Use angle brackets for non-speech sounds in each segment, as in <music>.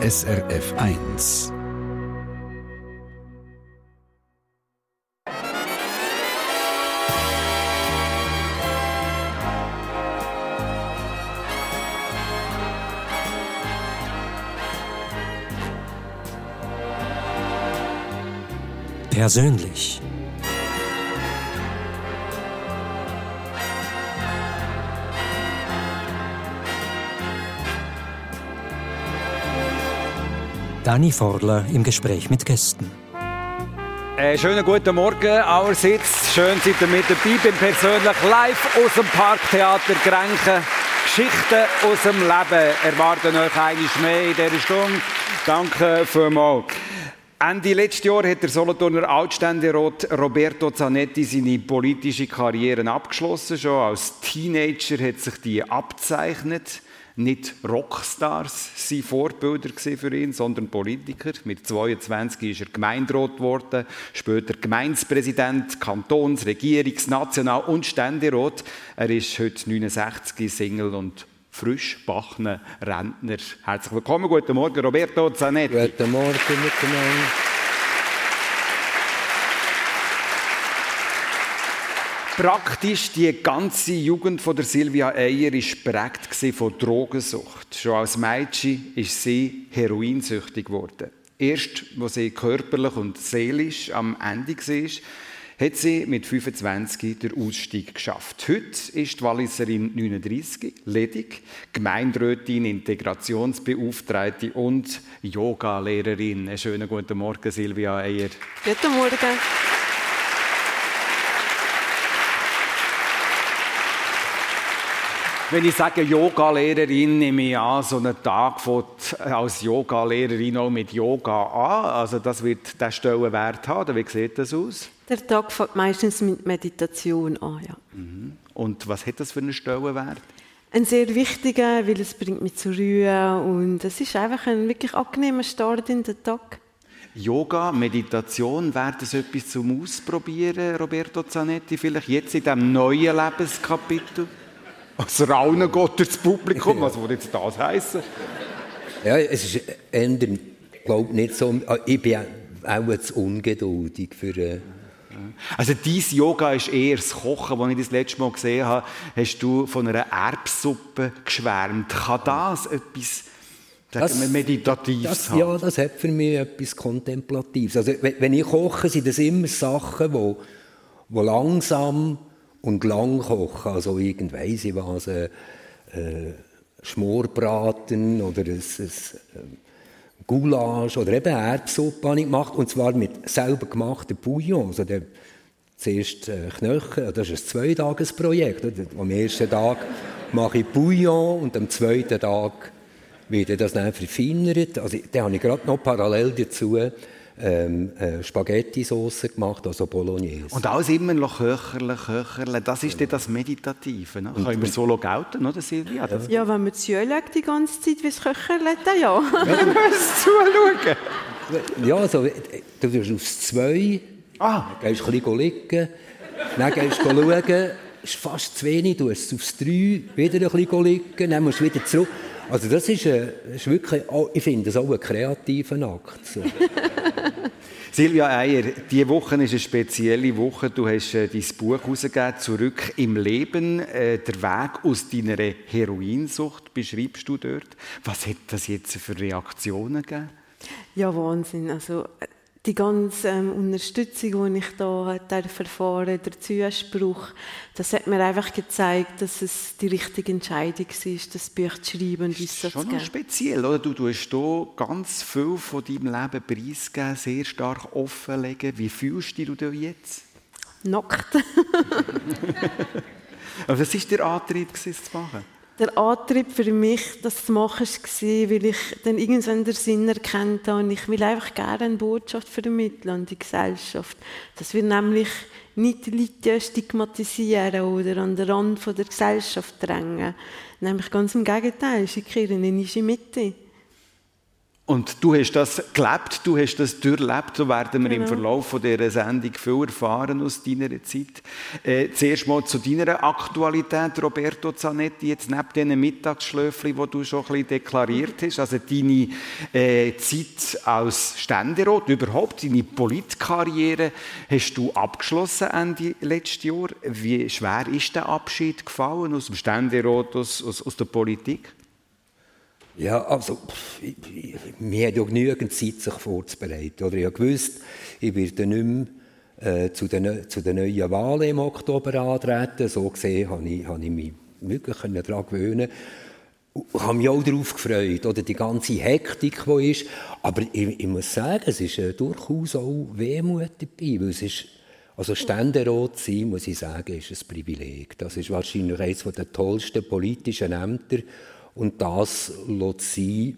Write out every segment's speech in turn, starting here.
SRF 1. Persönlich. Dani Forler im Gespräch mit Gästen. Äh, schönen guten Morgen allerseits. Schön seid ihr mit dabei beim persönlich live aus dem Parktheater Grenken. Geschichten aus dem Leben erwarten euch einmal mehr in dieser Stunde. Danke vielmals. Ende letzten Jahr hat der Solothurner Altständerat Roberto Zanetti seine politische Karriere abgeschlossen. Schon als Teenager hat sich die abzeichnet nicht Rockstars sind Vorbilder für ihn, sondern Politiker. Mit 22 ist er Gemeinderat geworden, später Gemeindepräsident, Kantons-, Regierungs-, National- und Ständerat. Er ist heute 69, Single und frisch bachner Rentner. Herzlich willkommen, guten Morgen, Roberto Zanetti. Guten Morgen miteinander. Praktisch die ganze Jugend von der Silvia Eyer ist geprägt von Drogensucht. Schon als Mädchen ist sie heroinsüchtig geworden. Erst, als sie körperlich und seelisch am Ende war, hat sie mit 25 den Ausstieg geschafft. Heute ist die Walliserin 39, ledig, Gemeinderätin, Integrationsbeauftragte und Yoga-Lehrerin. Einen schönen guten Morgen, Silvia Eyer. Guten Morgen. Wenn ich sage Yoga-Lehrerin, nehme ich an, so einen Tag fängt als Yoga-Lehrerin auch mit Yoga an. Also das wird der Stellenwert haben. Wie sieht das aus? Der Tag fängt meistens mit Meditation an, ja. Mhm. Und was hat das für einen Stellenwert? Ein sehr wichtiger, weil es bringt mich zur Ruhe und es ist einfach ein wirklich angenehmer Start in den Tag. Yoga, Meditation, wäre das etwas zum Ausprobieren, Roberto Zanetti, vielleicht jetzt in diesem neuen Lebenskapitel? Als Raunen Gott durchs Publikum, was würde jetzt das heißen? Ja, es ist eher, glaube nicht so, ich bin auch zu ungeduldig für... Äh also dein Yoga ist eher das Kochen, das ich das letzte Mal gesehen habe, hast du von einer Erbsuppe geschwärmt. Kann das etwas das, Meditatives das, haben? Ja, das hat für mich etwas Kontemplatives. Also wenn ich koche, sind das immer Sachen, die, die langsam und lang kochen, also irgend weiss ich was, äh, äh, Schmorbraten oder ein, ein, ein Goulash oder eben Erbsuppe habe ich gemacht und zwar mit selber gemachten Bouillon. Also der, zuerst äh, Knöchel, das ist ein Zweitagesprojekt. Am ersten Tag mache ich Bouillon und am zweiten Tag wird das dann verfeinert. Also, dann habe ich gerade noch parallel dazu ähm, äh, Spaghetti-Sauce gemacht, also Bolognese. Und alles immer noch Köcherle, Köcherle, das ist dann das Meditative. Ne? Können wir so gelten, oder Silvia? Ja, ja wenn man zu legt die ganze Zeit wie das Köcherle, dann ja. ja du musst zuschauen. Ja, also, du bist aufs Zwei, ah. dann gehst du ein bisschen liegen, dann gehst du schauen, ist fast zu wenig, du hast aufs Drei, wieder ein bisschen liegen, dann musst du wieder zurück. Also das ist, äh, ist wirklich, ich finde das auch ein kreativer Akt. So. <laughs> Silvia Eier, diese Woche ist eine spezielle Woche. Du hast äh, dein Buch herausgegeben, «Zurück im Leben». Äh, der Weg aus deiner Heroinsucht beschreibst du dort. Was hat das jetzt für Reaktionen gegeben? Ja, Wahnsinn. Also, die ganze ähm, Unterstützung, die ich da erfahren der Zuspruch, das hat mir einfach gezeigt, dass es die richtige Entscheidung war, das Buch zu schreiben und uns das schon speziell, oder? Du, hast hier ganz viel von deinem Leben preisgegeben, sehr stark offenlegen. Wie fühlst du dich jetzt? Nackt. Aber <laughs> was war der Antrieb, das zu machen? Der Antrieb für mich, das zu machen, war, weil ich dann irgendwann den Sinn erkannt habe und ich will einfach gerne eine Botschaft vermitteln an die Gesellschaft. Dass wir nämlich nicht Leute stigmatisieren oder an den Rand der Gesellschaft drängen. Nämlich ganz im Gegenteil, schickieren in die Mitte. Und du hast das gelebt, du hast das durchlebt, so werden wir genau. im Verlauf von dieser Sendung viel erfahren aus deiner Zeit. Äh, zuerst mal zu deiner Aktualität, Roberto Zanetti, jetzt neben diesen Mittagsschläfchen, die du schon ein bisschen deklariert hast, also deine äh, Zeit als Ständerat, überhaupt deine Politkarriere, hast du abgeschlossen Ende letztes Jahr. Wie schwer ist der Abschied gefallen aus dem Ständerat, aus, aus, aus der Politik? Ja, also, mir hat ja genügend Zeit, sich vorzubereiten. Oder ich gewusst, ich werde nicht mehr äh, zu, den, zu den neuen Wahlen im Oktober antreten. So gesehen habe ich, habe ich mich wirklich daran gewöhnen ich habe mich auch darauf gefreut, oder die ganze Hektik, die ist. Aber ich, ich muss sagen, es ist äh, durchaus auch Wehmut dabei, weil es ist, also Ständerat sein, muss ich sagen, ist ein Privileg. Das ist wahrscheinlich eines der tollsten politischen Ämter, und das lässt sie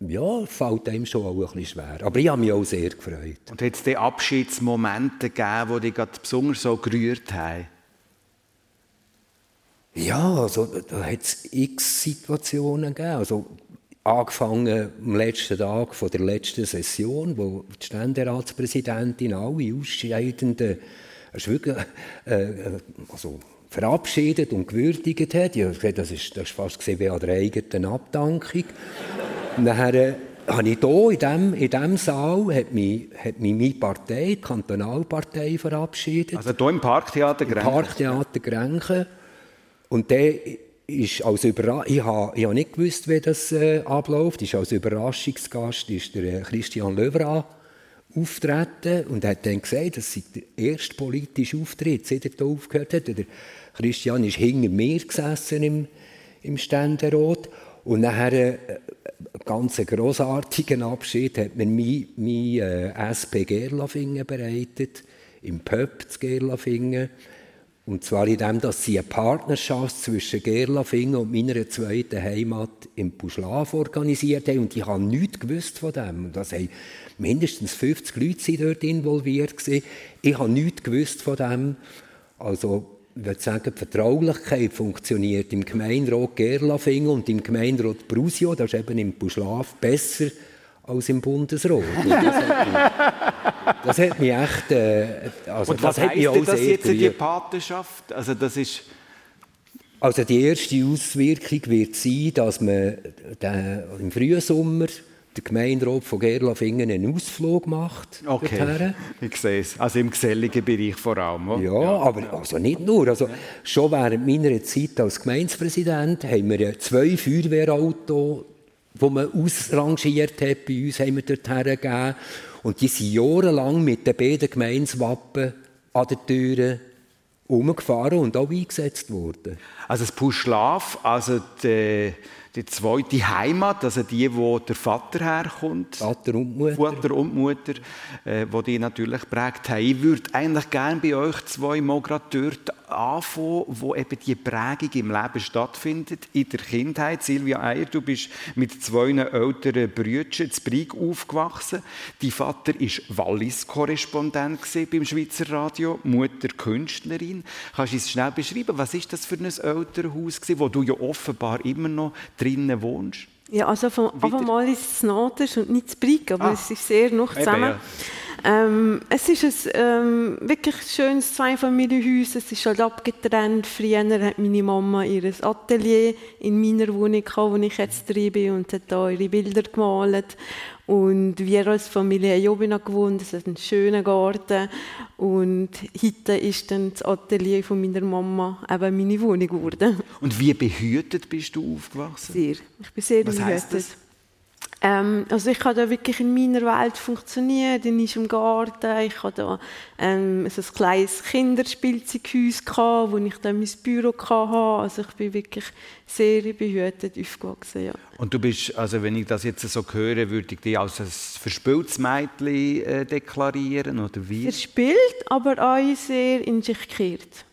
ja, fällt einem schon auch ein bisschen schwer. Aber ich habe mich auch sehr gefreut. Und hat es die Abschiedsmomente gegeben, die dich besonders so gerührt haben? Ja, also da hat es x Situationen gegeben. Also, angefangen am letzten Tag von der letzten Session, wo die Ständeratspräsidentin alle Ausscheidenden, das ist wirklich, äh, äh also verabschiedet und gewürdigt hat. Ich habe gesagt, das ist, das ist fast gesehen wie an der eigenen Abdankung. Dann äh, habe ich hier in diesem, in diesem Saal hat mich, hat mich meine Partei, die Kantonalpartei, verabschiedet. Also hier im Parktheater Grenchen? Im Parktheater Grenchen. Und der ist als Überra ich habe, ich habe nicht gewusst, wie das äh, abläuft. Ist als Überraschungsgast ist der äh, Christian Löwra auftreten und hat dann gesagt, das sei der erste politische Auftritt, seit er aufgehört hat. Der Christian ist hinter mir gesessen im, im Ständerat und nachher äh, einen ganz grossartigen Abschied hat mir mein, mein äh, SP Gerlafingen bereitet, im Pöpp zu Gerlafingen. Und zwar in dem, dass sie eine Partnerschaft zwischen Gerlafingen und meiner zweiten Heimat im Buschlaf organisiert haben. Und ich habe nichts gewusst von dem. Und das haben mindestens 50 Leute dort involviert. Gewesen. Ich habe nichts gewusst von dem. Also ich würde sagen, die Vertraulichkeit funktioniert im Gemeinderat Gerlafingen und im Gemeinderat Brusio, das ist eben im Buschlaf, besser als im Bundesrat. Das hat, mich, echt... Äh, also und was hat mich auch das jetzt, die Patenschaft? Also das ist... Also die erste Auswirkung wird sein, dass man den, im frühen Sommer der Gemeinderat von Gerlafingen einen Ausflug macht. Okay, dorthin. ich sehe es. Also im geselligen Bereich vor allem. Oder? Ja, aber also nicht nur. Also schon während meiner Zeit als Gemeindepräsident haben wir zwei Feuerwehrautos, die man ausrangiert hat, bei uns haben wir dorthin gegeben. Und die sind jahrelang mit den beiden Gemeinswappen an den Türen umgefahren und auch eingesetzt worden. Also das Puschlaf, also die die zweite Heimat, also die, wo der Vater herkommt. Vater und Mutter. Vater und Mutter, äh, wo die natürlich prägt haben. Ich würde eigentlich gerne bei euch zwei mal gerade dort anfangen, wo eben die Prägung im Leben stattfindet, in der Kindheit. Silvia Eier, du bist mit zwei älteren Brüdern zu Brig aufgewachsen. Dein Vater war Wallis-Korrespondent beim Schweizer Radio, Mutter Künstlerin. Kannst du es schnell beschreiben? Was ist das für ein Elternhaus, wo du ja offenbar immer noch drinnen wohnst? Ja, also von Anfang mal ist es Noters und nicht zu Brig, aber ah. es ist sehr noch zusammen. Eben, ja. ähm, es ist ein ähm, wirklich schönes Zweifamilienhaus. Es ist halt abgetrennt. Früher hat meine Mama ihr Atelier in meiner Wohnung gehabt, wo ich jetzt drin bin und hat da ihre Bilder gemalt. Und wir als Familie haben oben gewohnt, es hat einen schönen Garten. Und heute ist dann das Atelier von meiner Mama eben meine Wohnung geworden. Und wie behütet bist du aufgewachsen? Sehr. Ich bin sehr Was behütet. Ähm, also ich kann da wirklich in meiner Welt funktionieren, in im Garten, ich hatte da ähm, so ein kleines Kinderspielzeughaus, gehabt, wo ich dann mein Büro hatte. Also ich bin wirklich sehr behütet aufgewachsen, ja. Und du bist, also wenn ich das jetzt so höre, würde ich dich als ein verspieltes Mädchen äh, deklarieren, oder wie? Verspielt, aber auch sehr in sich gekehrt.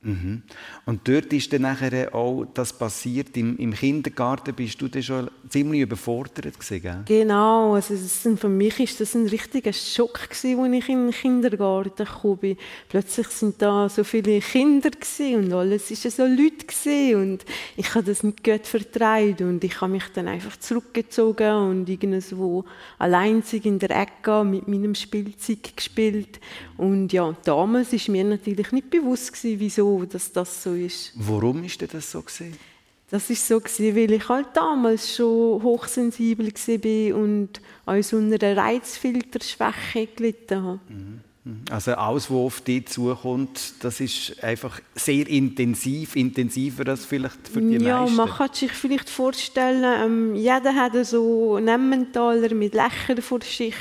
Mhm. Und dort ist dann nachher auch das passiert. Im, Im, Kindergarten bist du dann schon ziemlich überfordert gewesen, gell? Genau, also ist, für mich ist das ein richtiger Schock gewesen, als ich in den Kindergarten gekommen Plötzlich sind da so viele Kinder und alles ist so Leute gewesen und ich habe das nicht gut vertreibt und ich habe mich dann einfach zurückgezogen und irgendwo allein in der Ecke mit meinem Spielzeug gespielt und ja, damals ist mir natürlich nicht bewusst gewesen, wieso dass das so ist. Warum ist das so gewesen? Das ist so gewesen, weil ich halt damals schon hochsensibel war und an so einer Reizfilterschwäche gelitten habe. Mhm. Also alles, was auf dich zukommt, das ist einfach sehr intensiv, intensiver als vielleicht für die ja, meisten. Ja, man kann sich vielleicht vorstellen, ähm, jeder hat so einen Emmentaler mit Lächeln vor sich.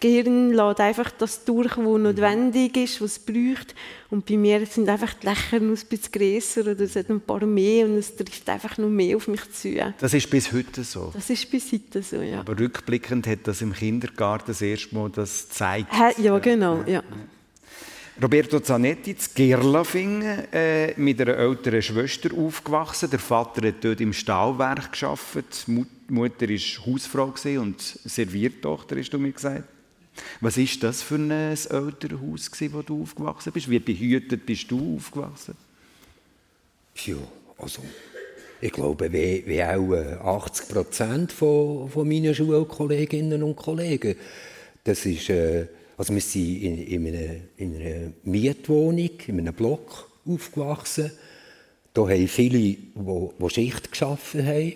Gehirn lässt einfach das durch, was notwendig ist, was es braucht. Und bei mir sind einfach die Lächer noch ein bisschen grösser oder es hat ein paar mehr und es trifft einfach noch mehr auf mich zu. Das ist bis heute so? Das ist bis heute so, ja. Aber rückblickend hat das im Kindergarten das erste Mal das gezeigt? Ja, genau, ja. Roberto Zanetti, in Gerlafingen, äh, mit einer älteren Schwester aufgewachsen. Der Vater hat dort im Stahlwerk gearbeitet. Die Mutter war Hausfrau und Serviertochter, hast du mir gesagt. Was ist das für ein Elternhaus, in dem du aufgewachsen bist? Wie behütet bist du aufgewachsen? Ja, also ich glaube, wie, wie auch 80 Prozent von, von meinen Schulkolleginnen und Kollegen. Das ist, äh, also wir sind in, in, einer, in einer Mietwohnung, in einem Block aufgewachsen. Da haben viele, die, die Schicht geschaffen haben.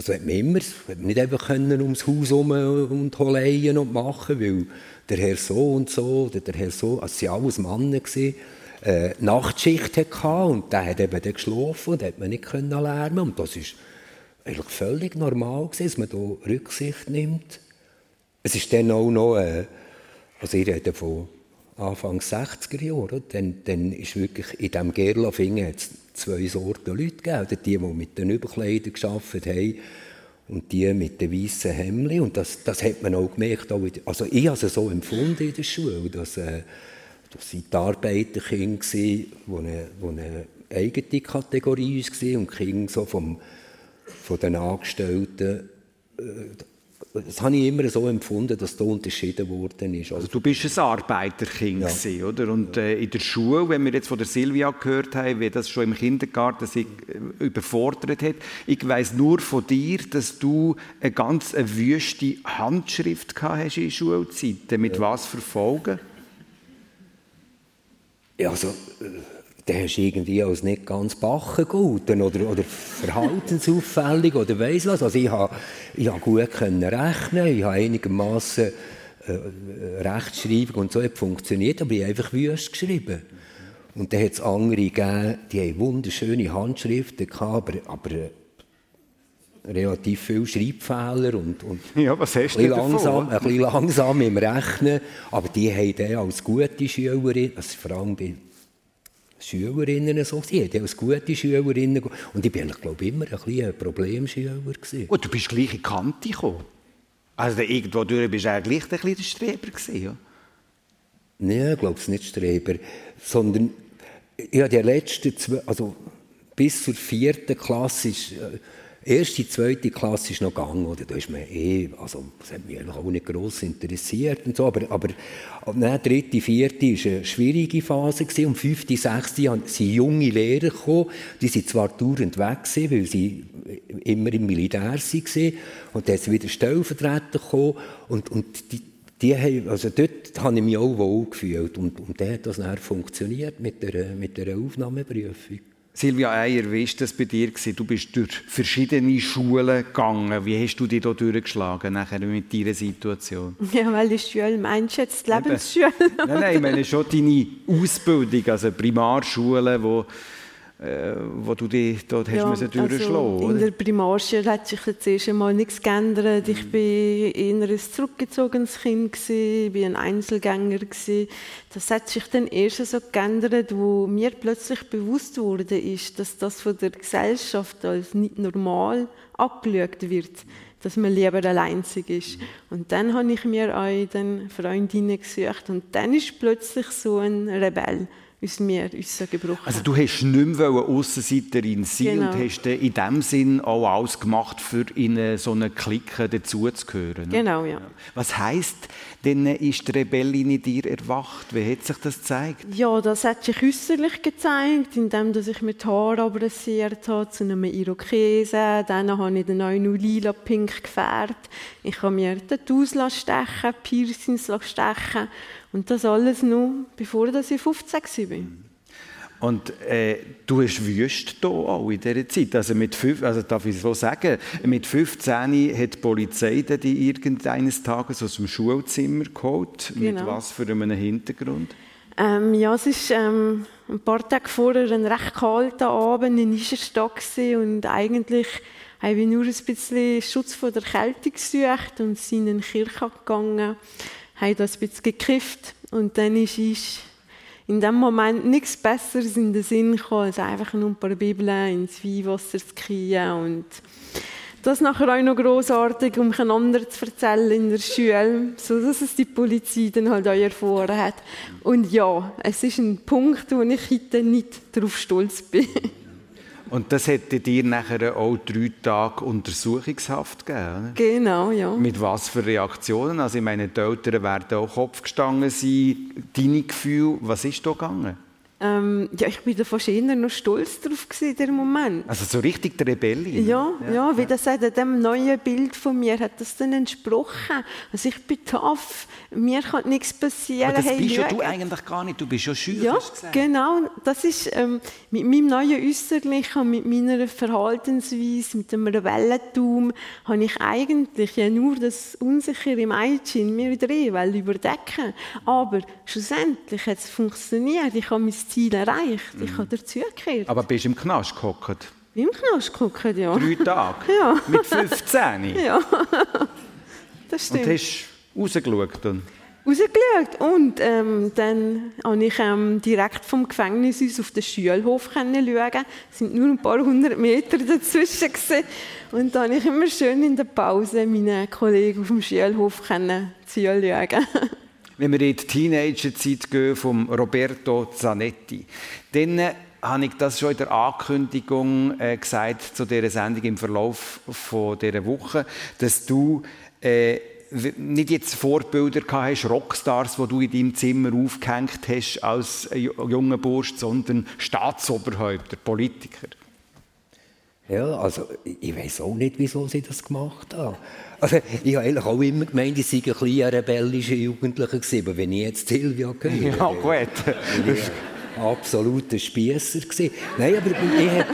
Also hat man immer, hat man nicht einfach können ums Haus herum und holeien und machen, weil der Herr so und so, oder der Herr so, also es waren alles Männer, gewesen, äh, Nachtschicht hatte und der hat eben dann geschlafen und hat man nicht können lernen und das ist eigentlich völlig normal gewesen, dass man da Rücksicht nimmt. Es ist dann auch noch, äh, also ich rede von Anfang 60er Jahre, dann, dann ist wirklich in diesem Gerlafingen zwei Sorten Leute gegeben. Die, die mit den Überkleidern gearbeitet haben und die mit den weißen Hemden. Und das, das hat man auch gemerkt. Auch also ich habe es so empfunden in der Schule, dass, äh, das sind die Arbeiterkinder, die eine, die eine eigene Kategorie waren und die Kinder so vom, von den Angestellten äh, das habe ich immer so empfunden, dass da unterschieden worden ist. Also du bist ein Arbeiterkind, ja. gewesen, oder? Und äh, in der Schule, wenn wir jetzt von der Silvia gehört haben, wie das schon im Kindergarten sich äh, überfordert hat, ich weiß nur von dir, dass du eine ganz eine wüste Handschrift gehabt hast in Schulzeiten. Mit ja. was verfolgen? Ja, also... Äh der hast du irgendwie als nicht ganz bachen gelten oder, oder verhaltensauffällig oder weiss was. Also ich habe, ich gut können rechnen, ich habe einigermaßen äh, Rechtschreibung und so hat funktioniert, aber ich habe einfach wüst geschrieben. Und dann hat es andere gegeben, die haben wunderschöne Handschriften gehabt, aber, aber äh, relativ viele Schreibfehler und, und <laughs> ja, was hast du langsam, ein bisschen langsam im Rechnen. Aber die haben dann als gute Schülerin, also vor allem bei Schülerinnen so gewesen. Die als gute Schülerinnen. Und ich bin, glaube immer ein, bisschen ein Problemschüler gewesen. Und du bist gleich in die Kante gekommen. Also irgendwo durch bist du eigentlich ein bisschen der Streber gewesen, ja? Nein, ich glaube es nicht Streber, sondern ich habe die letzten zwei, also bis zur vierten Klasse ist, äh, erste, zweite Klasse ist noch gegangen, oder? Da ist man eh, also, das hat mich auch nicht gross interessiert und so, aber, aber nein, dritte, vierte war eine schwierige Phase gewesen, und fünfte, sechste sind junge Lehrer gekommen, die sind zwar dauernd weg gewesen, weil sie immer im Militär waren, und dann sind wieder Stellvertreter gekommen, und, und die, die haben, also dort habe ich mich auch wohl gefühlt, und, und dann hat das dann funktioniert mit der, mit der Aufnahmeprüfung. Silvia Eier, wie war das bei dir? Du bist durch verschiedene Schulen gegangen. Wie hast du dich da durchgeschlagen nachher mit deiner Situation? <laughs> Ja, weil die Schule meinst du jetzt die Lebensschule? nein, nein, ich meine schon deine Ausbildung, also Primarschule, wo äh, wo du dich dort ja, hast müssen also In der Primarschule hat sich jetzt erst einmal nichts geändert. Ich war eher ein zurückgezogenes Kind, ich war ein Einzelgänger. Das hat sich dann erst so geändert, wo mir plötzlich bewusst wurde, ist, dass das von der Gesellschaft als nicht normal abgeschaut wird dass man lieber alleinzig ist. Und dann habe ich mir auch dann Freundinnen gesucht und dann ist plötzlich so ein Rebell uns so gebrochen Also du hast nicht mehr Aussenseiterin sein Genau. und hast in dem Sinn auch alles gemacht, für in so eine Clique dazuzugehören. ne? Genau, ja. Was heisst, denn ist die Rebellin in dir erwacht? Wie hat sich das gezeigt? Ja, das hat sich äußerlich gezeigt, indem dass ich mir die Haare abrasiert habe zu einem Irokesen. Dann habe ich den neuen noch lila-pink gefärbt. Ich habe mir Tattoos stechen, Piercings stechen. Und das alles nur, bevor dass ich 15 war. Und äh, du hast wüst hier auch in dieser Zeit. Also mit fünf, also darf ich so sagen, mit 15 hat die Polizei die irgendeines Tages aus dem Schulzimmer geholt. Mit Genau. was für einem Hintergrund? Ähm, ja, es war ähm, ein paar Tage vorher ein recht kalter Abend in gewesen und eigentlich habe ich nur ein bisschen Schutz vor der Kälte gesucht und sind in die Kirche gegangen, habe da ein bisschen gekifft und dann ist ich in dem Moment nichts Besseres in den Sinn gekommen, als einfach nur ein paar Bibeln ins Weihwasser zu kriegen und das nachher auch noch grossartig um einander zu erzählen in der Schule, so dass es die Polizei dann halt auch erfahren hat. Und ja, es ist ein Punkt, wo ich heute nicht darauf stolz bin. <laughs> Und das hätte dir nachher auch drei Tage Untersuchungshaft gegeben. Oder? genau, ja. Mit was für Reaktionen? Also ich meine, die Eltern werden auch Kopf gestanden sein. Deine Gefühle, was ist da gegangen? Ähm, ja, ich bin da fast eher noch stolz drauf gewesen, in dem Moment. Also so richtig die Rebellion. Ja, ja, wie das sagt, dem neuen Bild von mir hat das dann entsprochen. Also ich bin tough, mir kann nichts passieren. Aber das hey, bist ja du eigentlich gar nicht. Du bist ja schüch, Ja, genau. Das ist ähm, mit meinem neuen Äußerlichen, mit meiner Verhaltensweise, mit dem Rebellentum, habe ich eigentlich ja nur das unsichere Mädchen in mir drin weil überdecken. Aber schlussendlich hat es funktioniert. Ich habe mein Ziel erreicht. Ich habe dazugehört. Aber bist du im Knast gehockt? Im Knast gucken, ja. Drei <laughs> Tage? Ja. Mit 15? <laughs> Ja, das stimmt. Und hast rausgeschaut? Und rausgeschaut. Und ähm, dann konnte ich ähm, direkt vom Gefängnis aus auf den Schulhof schauen. Es sind nur ein paar hundert Meter dazwischen. Gewesen. Und dann konnte ich immer schön in der Pause meinen Kollegen auf dem Schulhof zuschauen. <laughs> Wenn wir in die Teenagerzeit gehen von Roberto Zanetti, dann äh, habe ich das schon in der Ankündigung äh, gesagt zu dieser Sendung im Verlauf von dieser Woche, dass du äh, nicht jetzt Vorbilder gehabt hast, Rockstars, die du in deinem Zimmer aufgehängt hast als äh, ju- junger Bursch, sondern Staatsoberhäupter, Politiker. Ja, also ich weiß auch nicht, wieso sie das gemacht haben. Also, ich habe eigentlich auch immer gemeint, ich sei ein bisschen ein rebellischer Jugendlicher gewesen, aber wenn ich jetzt Silvia höre, Ja, gut. bin ich ein absoluter Spiesser gewesen. Nein, aber ich habe...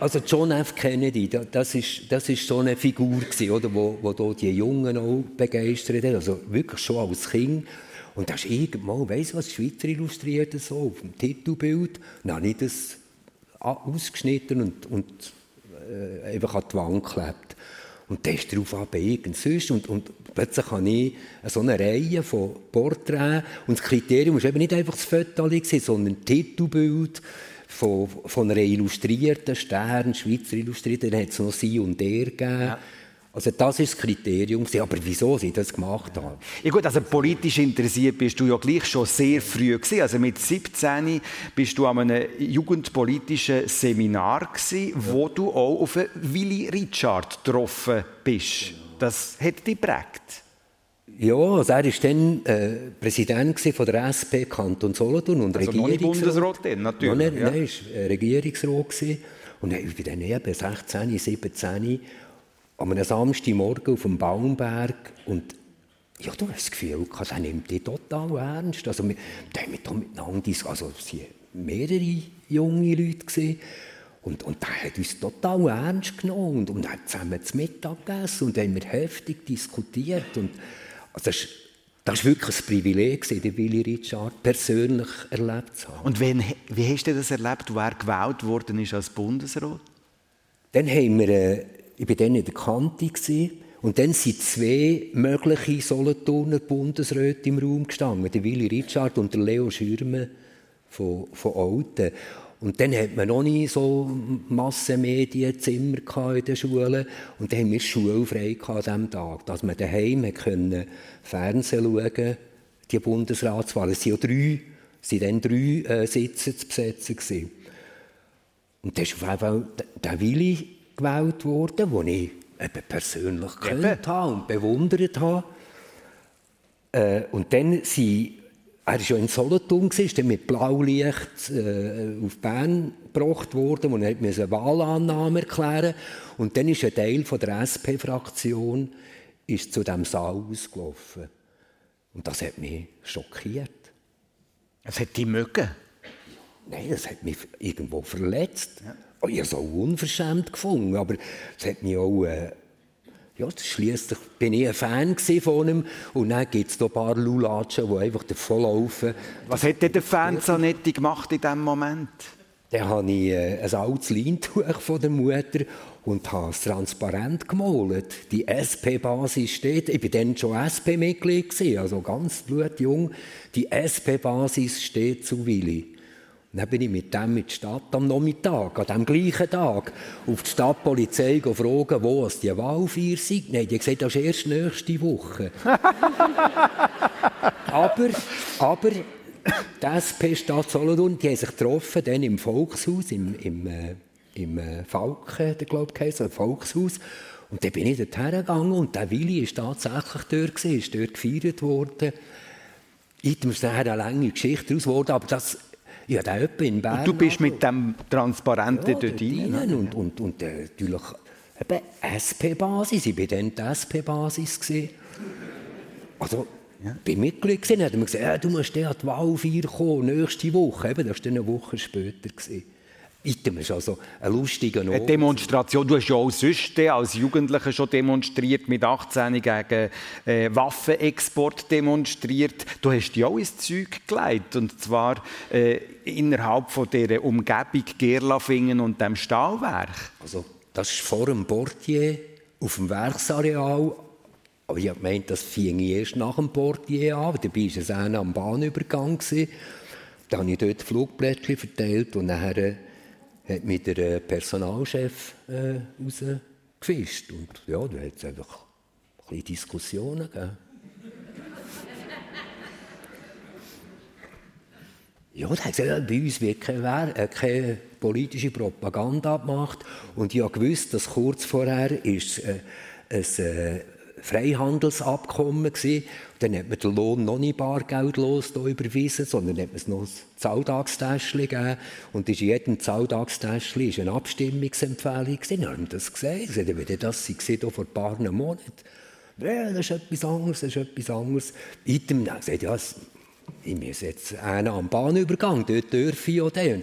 Also John F. Kennedy, da- das ist, das ist so eine Figur gewesen, oder, wo, wo die Jungen auch begeistert hat, also wirklich schon als Kind. Und das ist irgendwann, weißt du was, Schweizer illustriert so auf dem Titelbild, dann habe ich das ausgeschnitten und, und äh, einfach an die Wand geklebt. Und dann ist darauf ab irgend sonst. Und, und plötzlich habe ich so eine Reihe von Porträts. Und das Kriterium war eben nicht einfach das Foto, sondern ein Titelbild von, von einer illustrierten Stern, Schweizer illustrierten. Dann hat es noch sie und er gegeben. Also das ist das Kriterium. Aber wieso sie das gemacht haben? Ja gut, also politisch interessiert bist du ja gleich schon sehr früh gewesen. Also mit 17 bist du an einem jugendpolitischen Seminar gewesen, wo du auch auf Willy Richard getroffen bist. Das hat dich geprägt. Ja, also er war dann äh, Präsident von der SP Kanton Solothurn und Also noch nicht Regierungsrat. Bundesrat dann, natürlich, Noch nicht, ja. Nein, er war Regierungsrat. gewesen. Und ich bin dann eben 16, 17 an einem Samstagmorgen auf dem Baumberg und ja, du hast das Gefühl, gehabt, er nimmt dich total ernst. Also, wir, da haben wir da miteinander also es waren mehrere junge Leute. Gewesen. Und, und der hat uns total ernst genommen und, und hat zusammen zu Mittag gegessen und haben wir heftig diskutiert. Und, also das, ist, das ist wirklich ein Privileg, den Willy Richard persönlich erlebt zu haben. Und wenn, wie hast du das erlebt, wo er gewählt worden ist als Bundesrat? Dann haben wir, äh, ich war dann in der Kante gewesen, und dann sind zwei mögliche Solothurner Bundesräte im Raum gestanden, der Willy Richard und der Leo Schürme von, von Alten. Und dann hat man noch nie so Massenmedienzimmer in den Schulen. Und dann haben wir schulfrei an diesem Tag, dass man daheim können Fernsehen schauen die Bundesratswahl. Es waren drei Es waren dann drei äh, Sitze zu besetzen. Gewesen. Und da ist auf einmal der Willi gewählt worden, den ich eben persönlich kennt habe und bewundert habe. Äh, und dann sind er war schon in Solothurn, ist dann mit Blaulicht äh, auf Bern gebracht worden und er musste eine Wahlannahme erklären. Und dann ist ein Teil von der SP-Fraktion zu diesem Saal ausgelaufen. Und das hat mich schockiert. Es hat die mögen? Nein, das hat mich irgendwo verletzt. Ja. Oh, ich habe es auch unverschämt gefunden, aber es hat mich auch... Äh, ja, schliesslich bin ich ein Fan von ihm. Und dann gibt es ein paar Lulatschen, die einfach davonlaufen. Was hat denn der Fan Zanetti gemacht in diesem Moment? Dann habe ich äh, ein altes Leintuch von der Mutter und habe es transparent gemalt. Die SP-Basis steht, ich war dann schon SP-Mitglied, also ganz blutjung. Die SP-Basis steht zu Willi. Dann bin ich mit dem in die Stadt am Nachmittag, an dem gleichen Tag, auf die Stadtpolizei fragen, wo es die Wahlfeier sei. Nein, die gesagt, das ist erst nächste Woche. <laughs> aber, aber, die SP Stadt Solothurn, die haben sich getroffen, dann im Volkshaus, im, im, äh, im äh, Falken, glaube ich, also Volkshaus. Und dann bin ich dort hergegangen und der Willi war tatsächlich dort, ist dort gefeiert worden. Ich ist nachher eine lange Geschichte daraus geworden, aber das ja, der in Bern. Und du bist mit dem Transparenten ja, dort rein? Und, und, und äh, natürlich eben SP-Basis. Ich war dann die SP-Basis. Also, ja. bin Mitglied gewesen, hat mir gesagt, ja, du musst an die Wahlfeier kommen, nächste Woche. Eben, das war eine Woche später. Gewesen. Item ist also ein lustiger Ort. Eine Demonstration. Du hast ja auch sonst als Jugendlicher schon demonstriert, mit 18 gegen äh, Waffenexport demonstriert. Du hast ja auch ins Zeug gelegt, und zwar äh, innerhalb von dieser Umgebung Gerlafingen und dem Stahlwerk. Also, das ist vor dem Portier auf dem Werksareal. Aber ich habe gemeint, das fing erst nach dem Portier an. Dabei war es auch am Bahnübergang. Da habe ich dort Flugblättchen verteilt und nachher hat mit der Personalchef äh, rausgefischt. Und ja, da hat es einfach ein bisschen Diskussionen gegeben. <laughs> Ja, da hat gesagt, bei uns wird keine, äh, keine politische Propaganda gemacht. Und ich gewusst, dass kurz vorher ist, äh, ein äh, Freihandelsabkommen gewesen. Dann hat man den Lohn noch nicht bargeldlos überwiesen, sondern hat man es noch ein Zahltagstäschchen gegeben. Und in jedem Zahltagstäschchen war eine Abstimmungsempfehlung. Dann haben wir das gesehen. Sagte, wenn das sie vor ein paar Monaten. Das ist etwas anderes, das ist etwas anderes. Item, dann gesagt, ja, ich muss jetzt einen am Bahnübergang, dort dürfe ich auch den.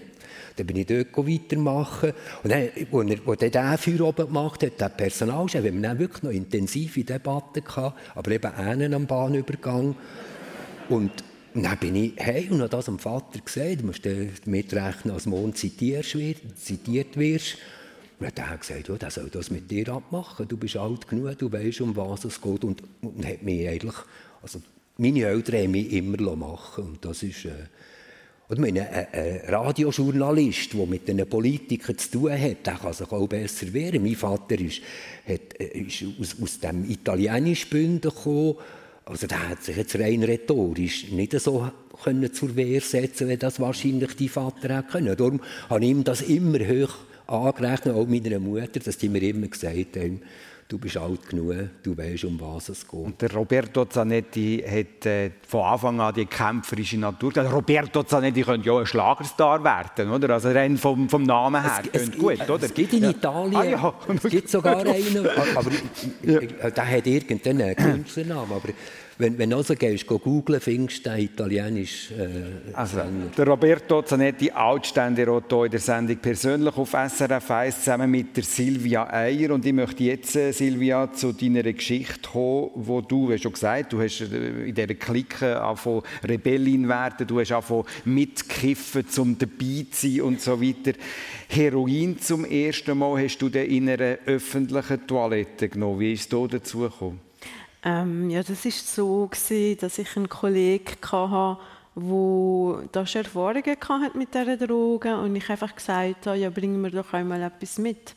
Dann bin ich dort weitermachen. Und dann, wo er, er den Feuer oben gemacht hat, der Personalchef, wir dann wirklich noch intensive Debatten gehabt, aber eben einen am Bahnübergang. Und dann bin ich hey und habe das am Vater gesagt, du musst damit rechnen, als morgen zitiert wirst. Und dann hat er gesagt, ja, der soll das mit dir abmachen. Du bist alt genug, du weißt, um was es geht. Und, und hat mich eigentlich, also meine Eltern haben mich immer machen Und das ist, äh, und meine, ein, ein Radiojournalist, der mit den Politikern zu tun hat, der kann sich auch besser wehren. Mein Vater ist, hat, äh, ist aus, aus dem italienischen Bünden gekommen. Also der hat sich jetzt rein rhetorisch nicht so können zur Wehr setzen, wie das wahrscheinlich die Vater hätte können. Darum habe ich ihm das immer hoch angerechnet, auch meiner Mutter, dass die mir immer gesagt haben, du bist alt genug, du weißt, um was es geht. Und der Roberto Zanetti hat äh, von Anfang an die kämpferische Natur. Der Roberto Zanetti könnte ja ein Schlagerstar werden, oder? Also rein vom, vom Namen her. Es, es, gut, oder? es gibt in. Italien, ah, ja. es gibt sogar <laughs> einen, aber ja. der hat irgendeinen Künstlernamen, aber wenn, wenn du also gehst, googeln, findest du den italienisch äh, also, Der Roberto Zanetti, Altständerat in der Sendung persönlich auf SRF 1 zusammen mit der Silvia Eier. Und ich möchte jetzt, äh, Silvia, zu deiner Geschichte kommen, wo du, hast schon gesagt, du hast äh, in dieser Clique von Rebellin werden, du hast angefangen mitkiffen, um dabei zu sein und so weiter. Heroin zum ersten Mal hast du in einer öffentlichen Toilette genommen. Wie ist es dazu gekommen? Ähm, ja, das ist so gewesen, dass ich einen Kollegen hatte, da schon Erfahrungen hatte mit dieser Droge und ich einfach gesagt habe, ja, bring mir doch einmal etwas mit.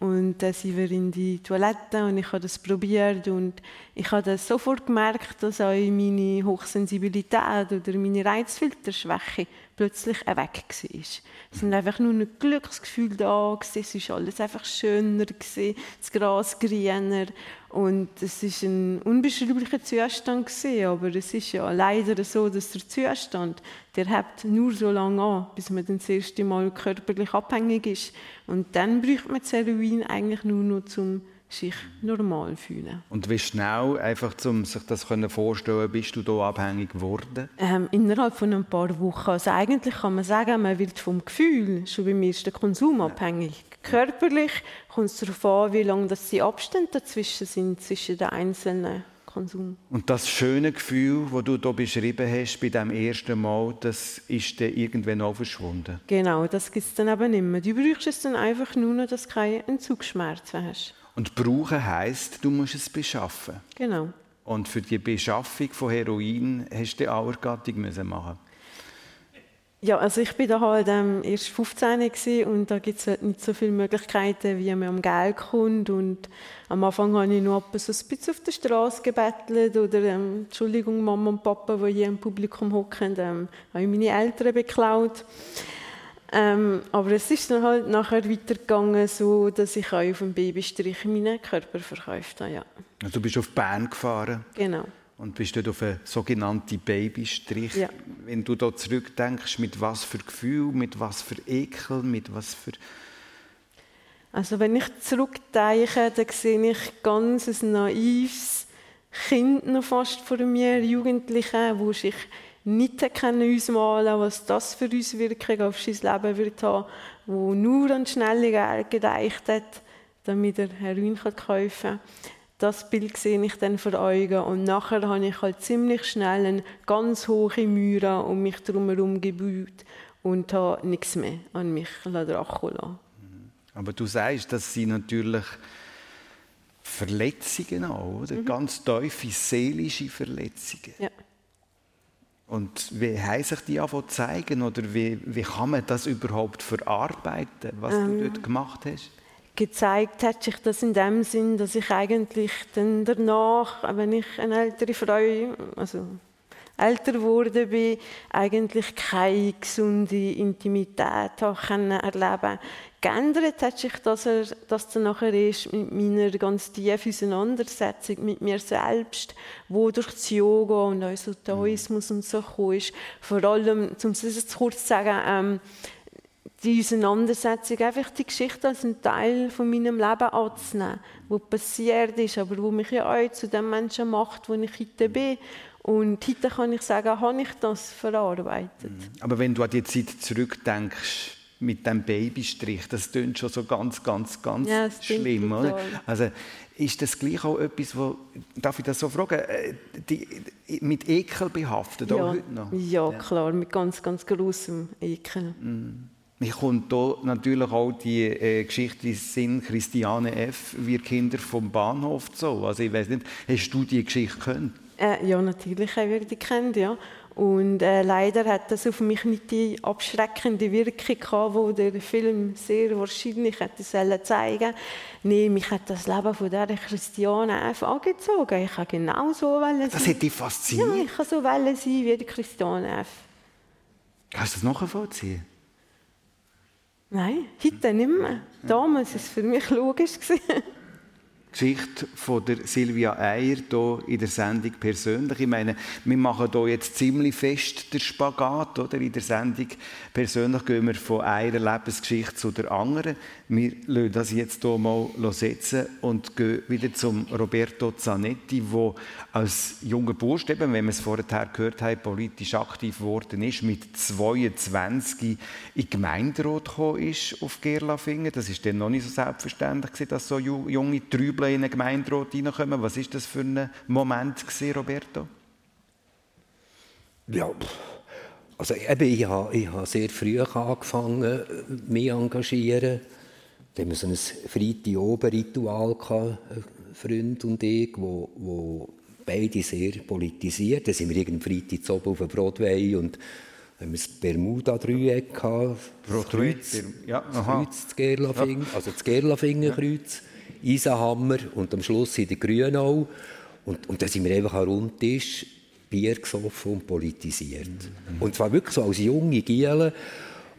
Und dann sind wir in die Toilette und ich habe das probiert und ich habe das sofort gemerkt, dass auch meine Hochsensibilität oder meine Reizfilterschwäche plötzlich weg war. Es sind einfach nur ein Glücksgefühl da es ist alles einfach schöner das Gras grüner. Und es ist ein unbeschreiblicher Zustand aber es ist ja leider so, dass der Zustand, der hebt nur so lange an, bis man das erste Mal körperlich abhängig ist. Und dann braucht man das Heroin eigentlich nur noch zum sich normal fühlen. Und wie schnell, einfach um sich das vorstellen bist du da abhängig geworden? Ähm, innerhalb von ein paar Wochen. Also eigentlich kann man sagen, man wird vom Gefühl schon beim ersten Konsum abhängig. Körperlich kommt es darauf an, wie lange das die Abstände dazwischen sind, zwischen den einzelnen Konsum. Und das schöne Gefühl, das du hier beschrieben hast, bei dem ersten Mal, das ist dann irgendwann auch verschwunden? Genau, das gibt es dann eben nicht mehr. Du brauchst es dann einfach nur noch, dass du keine Entzugsschmerzen hast. Und brauchen heisst, du musst es beschaffen. Genau. Und für die Beschaffung von Heroin hast du eine Auergattung machen ja, also ich bin da halt ähm, erst 15 und da gibt es halt nicht so viele Möglichkeiten, wie man um Geld kommt und am Anfang habe ich nur so ein bisschen auf der Straße gebettelt oder ähm, Entschuldigung Mama und Papa, die hier im Publikum hocken, ähm, habe ich meine Eltern beklaut. Ähm, aber es ist dann halt nachher weitergegangen, so dass ich auch auf dem Babystrich meinen Körper verkauft habe. Ja. Also du bist auf Bern gefahren? Genau. Und bist dort auf einen sogenannten Babystrich. Ja. Wenn du da zurückdenkst, mit was für Gefühl, mit was für Ekel, mit was für... Also wenn ich zurückdenke, dann sehe ich ganz ein naives Kind noch fast vor mir, Jugendliche, wo sich nicht können ausmalen was das für Auswirkungen auf sein Leben wird haben, wo nur an schnelle Geld gedacht hat, damit er Heroin kaufen kann. Das Bild sehe ich dann vor Augen und nachher habe ich halt ziemlich schnell eine ganz hohe Mühe um mich drumherum gebaut und habe nichts mehr an mich lassen. Aber du sagst, dass sie natürlich Verletzungen auch, oder? Mhm. Ganz tiefe seelische Verletzungen. Ja. Und wie haben sich die auch zeigen oder wie, wie kann man das überhaupt verarbeiten, was ähm, du dort gemacht hast? Gezeigt hat sich das in dem Sinn, dass ich eigentlich dann danach, wenn ich eine ältere Frau, also älter geworden bin, eigentlich keine gesunde Intimität erleben konnte. Geändert hat sich das, das dann nachher erst mit meiner ganz tiefen Auseinandersetzung mit mir selbst, wo durch das Yoga und also Taoismus und so gekommen ist. Vor allem, um es kurz zu sagen, ähm, die Auseinandersetzung, einfach die Geschichte als einen Teil von meinem Leben anzunehmen, wo passiert ist, aber wo mich ja auch zu dem Menschen macht, wo ich heute bin. Und heute kann ich sagen, habe ich das verarbeitet. Mhm. Aber wenn du an die Zeit zurückdenkst, mit dem Babystrich, das klingt schon so ganz, ganz, ganz ja, schlimm, oder? Also ist das gleich auch etwas, wo, darf ich das so fragen, äh, die, mit Ekel behaftet, ja. auch heute noch? Ja, ja, klar, mit ganz, ganz großem Ekel. Mm. Mir kommt hier natürlich auch die äh, Geschichte in Sinn, Christiane F., wir Kinder vom Bahnhof so. Also ich weiß nicht, hast du die Geschichte gehört? Äh, ja, natürlich habe ich die kennt, ja. Und äh, leider hat das auf mich nicht die abschreckende Wirkung gehabt, die der Film sehr wahrscheinlich hätte sollen zeigen. Nee, mich hat das Leben von dieser Christiane F. angezogen. Ich habe genau so wollen Das hat dich fasziniert? Ja, ich habe so wollen sein wie die Christiane F. Kannst du das nachvollziehen? Nein, heute nicht mehr. Damals war es für mich logisch. Geschichte von der Silvia Eier hier in der Sendung persönlich. Ich meine, wir machen hier jetzt ziemlich fest den Spagat, oder? In der Sendung persönlich gehen wir von einer Lebensgeschichte zu der anderen. Wir lassen das jetzt hier mal setzen und gehen wieder zum Roberto Zanetti, der als junger Bursch, wenn wir es vorher gehört haben, politisch aktiv geworden ist, mit 22 in den Gemeinderat gekommen ist auf Gerlafingen. Das ist dann noch nicht so selbstverständlich, dass so junge Trübel Bibel in einen Gemeinderat reinkommen. Was war das für ein Moment, gewesen, Roberto? Ja, also eben, ich habe, ich habe sehr früh angefangen, mich zu engagieren. Da haben wir so ein Freitag-Oben-Ritual ein Freund und ich, wo, wo beide sehr politisiert. Da sind wir irgendwie Freitag oben auf dem Broadway und haben das Bermuda-Dreieck gehabt, das Kreuz, ja, Kreuz, das Gerlafingen, also das Gerlafingenkreuz, ja. Eisenhammer und am Schluss in der Grünau. Und, und dann sind wir einfach an rund Tisch Bier gesoffen und politisiert. Mhm. Und zwar wirklich so als junge Giele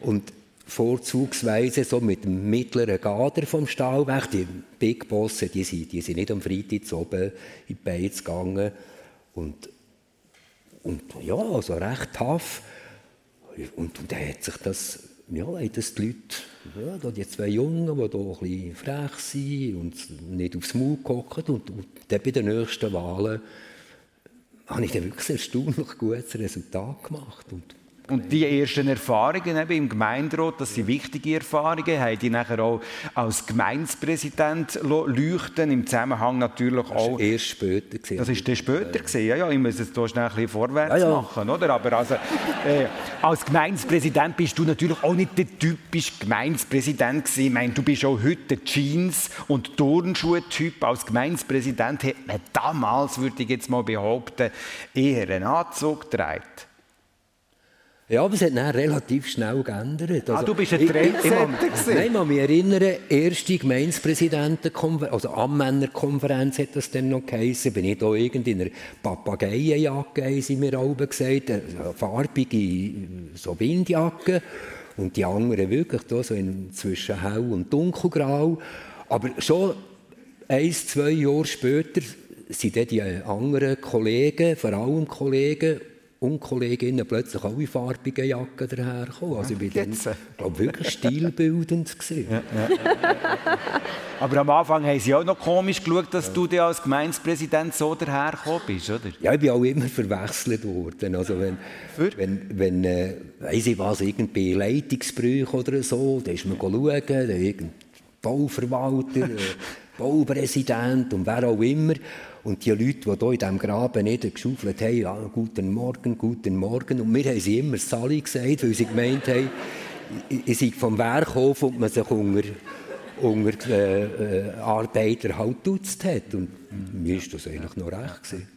und vorzugsweise so mit dem mittleren Gader vom Stahlweg. Die Big Bosse, die sind, die sind nicht am Freitag oben in die Beiz gegangen. Und, und ja, also recht tough. Und, und dann hat sich das, ja, haben das die Leute, ja, die zwei Jungen, die hier ein bisschen frech sind und nicht aufs Maul gucken. Und, und dann bei den nächsten Wahlen habe ich dann wirklich ein erstaunlich gutes Resultat gemacht. Und und die ersten Erfahrungen eben im Gemeinderat, das sind wichtige Erfahrungen, haben die nachher auch als Gemeindepräsident leuchten, im Zusammenhang natürlich auch... Das ist erst später gewesen. Das ist dann später ja. gewesen, ja, ja, ich muss jetzt hier schnell ein bisschen vorwärts ja, ja. machen, oder? Aber also, äh, als Gemeindepräsident bist du natürlich auch nicht der typische Gemeindepräsident gewesen. Ich meine, du bist auch heute der Jeans- und Turnschuh-Typ. Als Gemeindepräsident hat man damals, würde ich jetzt mal behaupten, eher einen Anzug getragen. Ja, aber es hat dann relativ schnell geändert. Ah, also, ah, du bist ein Trendsetter Nein, ich kann mich erinnern, erste Gemeindepräsidentenkonferenz, also Ammännerkonferenz hat das dann noch geheißen, bin ich da irgendwie in einer Papageienjacke, sind mir alle gesagt, eine farbige so Windjacke. Und die anderen wirklich da so in, zwischen hell und dunkelgrau. Aber schon ein, zwei Jahre später sind dann die anderen Kollegen, vor allem Kollegen und Kolleginnen plötzlich alle farbige Jacken daherkommen. Also ich war dann, glaube wirklich stilbildend. Ja, ja. Aber am Anfang haben sie auch noch komisch geschaut, dass du als Gemeindepräsident so dahergekommen bist, oder? Ja, ich bin auch immer verwechselt worden. Also wenn, Für? wenn, wenn äh, weiss ich was, irgendwie Leitungsbrüche oder so, dann ist man schauen, irgendein Bauverwalter, äh, <laughs> Baupräsident und wer auch immer. Und die Leute, die hier in diesem Graben geschaufelt haben, ja, guten Morgen, guten Morgen. Und wir haben sie immer Sally gesagt, weil sie gemeint haben, ich sei vom Werk auf und man sich unter, unter äh, äh, Arbeiter halt duzt hat. Und mir war das eigentlich noch recht. Gewesen.